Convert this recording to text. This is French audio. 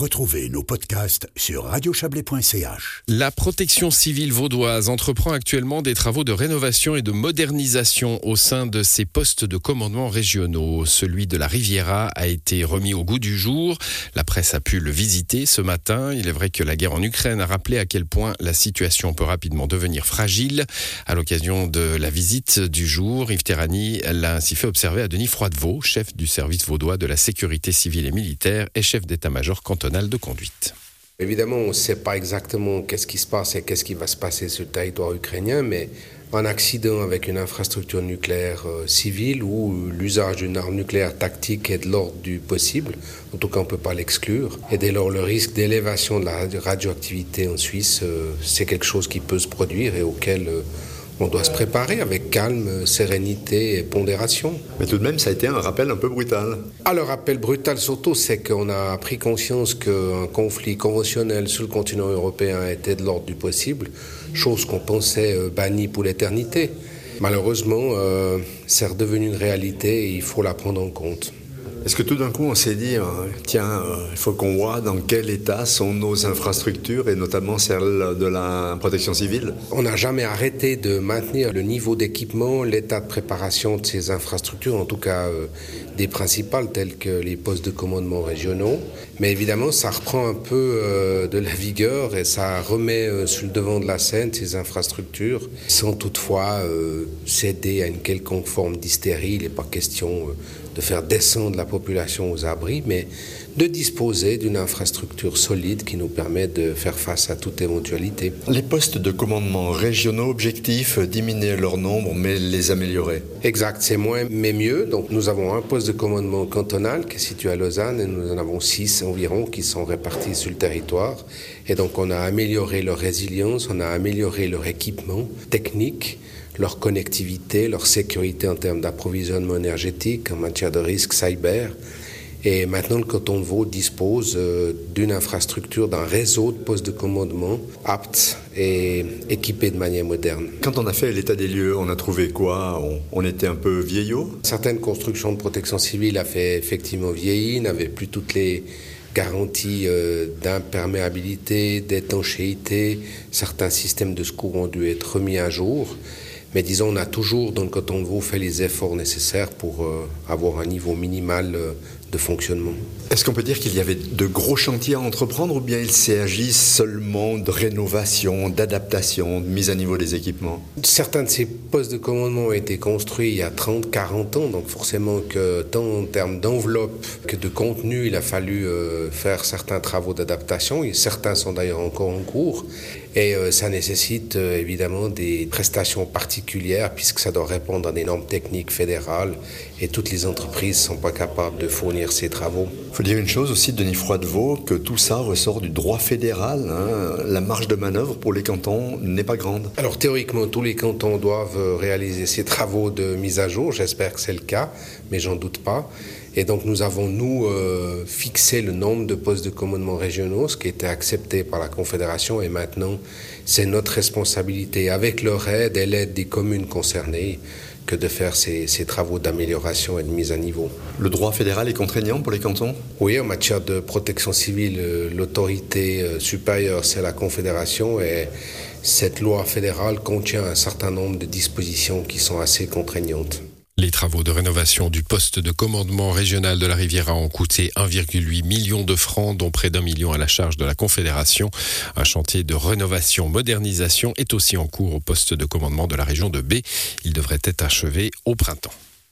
Retrouvez nos podcasts sur radiochablais.ch. La protection civile vaudoise entreprend actuellement des travaux de rénovation et de modernisation au sein de ses postes de commandement régionaux. Celui de la Riviera a été remis au goût du jour. La presse a pu le visiter ce matin. Il est vrai que la guerre en Ukraine a rappelé à quel point la situation peut rapidement devenir fragile. À l'occasion de la visite du jour, Yves Terrani l'a ainsi fait observer à Denis Froidevaux, chef du service vaudois de la sécurité civile et militaire et chef d'état-major cantonal de conduite. Évidemment, on ne sait pas exactement qu'est-ce qui se passe et qu'est-ce qui va se passer sur le territoire ukrainien, mais un accident avec une infrastructure nucléaire euh, civile ou l'usage d'une arme nucléaire tactique est de l'ordre du possible, en tout cas on ne peut pas l'exclure, et dès lors le risque d'élévation de la radioactivité en Suisse, euh, c'est quelque chose qui peut se produire et auquel euh, on doit se préparer avec calme, sérénité et pondération. Mais tout de même, ça a été un rappel un peu brutal. Ah, le rappel brutal surtout, c'est qu'on a pris conscience qu'un conflit conventionnel sur le continent européen était de l'ordre du possible, chose qu'on pensait euh, bannie pour l'éternité. Malheureusement, euh, c'est redevenu une réalité et il faut la prendre en compte. Est-ce que tout d'un coup on s'est dit, euh, tiens, euh, il faut qu'on voit dans quel état sont nos infrastructures et notamment celles de la protection civile? On n'a jamais arrêté de maintenir le niveau d'équipement, l'état de préparation de ces infrastructures, en tout cas euh, des principales telles que les postes de commandement régionaux. Mais évidemment, ça reprend un peu de la vigueur et ça remet sur le devant de la scène ces infrastructures sans toutefois céder à une quelconque forme d'hystérie. Il n'est pas question de faire descendre la population aux abris, mais de disposer d'une infrastructure solide qui nous permet de faire face à toute éventualité. Les postes de commandement régionaux objectifs, diminuer leur nombre, mais les améliorer. Exact, c'est moins mais mieux. Donc nous avons un poste de commandement cantonal qui est situé à Lausanne et nous en avons six environ qui sont répartis sur le territoire. Et donc on a amélioré leur résilience, on a amélioré leur équipement technique leur connectivité, leur sécurité en termes d'approvisionnement énergétique, en matière de risque cyber. Et maintenant, le canton de Vaud dispose euh, d'une infrastructure, d'un réseau de postes de commandement apte et équipé de manière moderne. Quand on a fait l'état des lieux, on a trouvé quoi? On, était un peu vieillot? Certaines constructions de protection civile a fait effectivement vieillir, n'avaient plus toutes les garanties euh, d'imperméabilité, d'étanchéité. Certains systèmes de secours ont dû être remis à jour. Mais disons, on a toujours le canton de Vaud fait les efforts nécessaires pour euh, avoir un niveau minimal euh, de fonctionnement. Est-ce qu'on peut dire qu'il y avait de gros chantiers à entreprendre ou bien il s'agit seulement de rénovation, d'adaptation, de mise à niveau des équipements? Certains de ces postes de commandement ont été construits il y a 30, 40 ans, donc forcément que tant en termes d'enveloppe que de contenu, il a fallu euh, faire certains travaux d'adaptation, et certains sont d'ailleurs encore en cours, et euh, ça nécessite euh, évidemment des prestations particulières puisque ça doit répondre à des normes techniques fédérales et toutes les entreprises ne sont pas capables de fournir ces travaux. Il faut dire une chose aussi, Denis Froidevaux, que tout ça ressort du droit fédéral. Hein. La marge de manœuvre pour les cantons n'est pas grande. Alors théoriquement, tous les cantons doivent réaliser ces travaux de mise à jour. J'espère que c'est le cas, mais j'en doute pas. Et donc nous avons, nous, euh, fixé le nombre de postes de commandement régionaux, ce qui était accepté par la Confédération, et maintenant c'est notre responsabilité, avec leur aide et l'aide des communes concernées, que de faire ces, ces travaux d'amélioration et de mise à niveau. Le droit fédéral est contraignant pour les cantons? Oui, en matière de protection civile, euh, l'autorité euh, supérieure, c'est la Confédération, et cette loi fédérale contient un certain nombre de dispositions qui sont assez contraignantes. Les travaux de rénovation du poste de commandement régional de la Riviera ont coûté 1,8 million de francs, dont près d'un million à la charge de la Confédération. Un chantier de rénovation-modernisation est aussi en cours au poste de commandement de la région de B. Il devrait être achevé au printemps.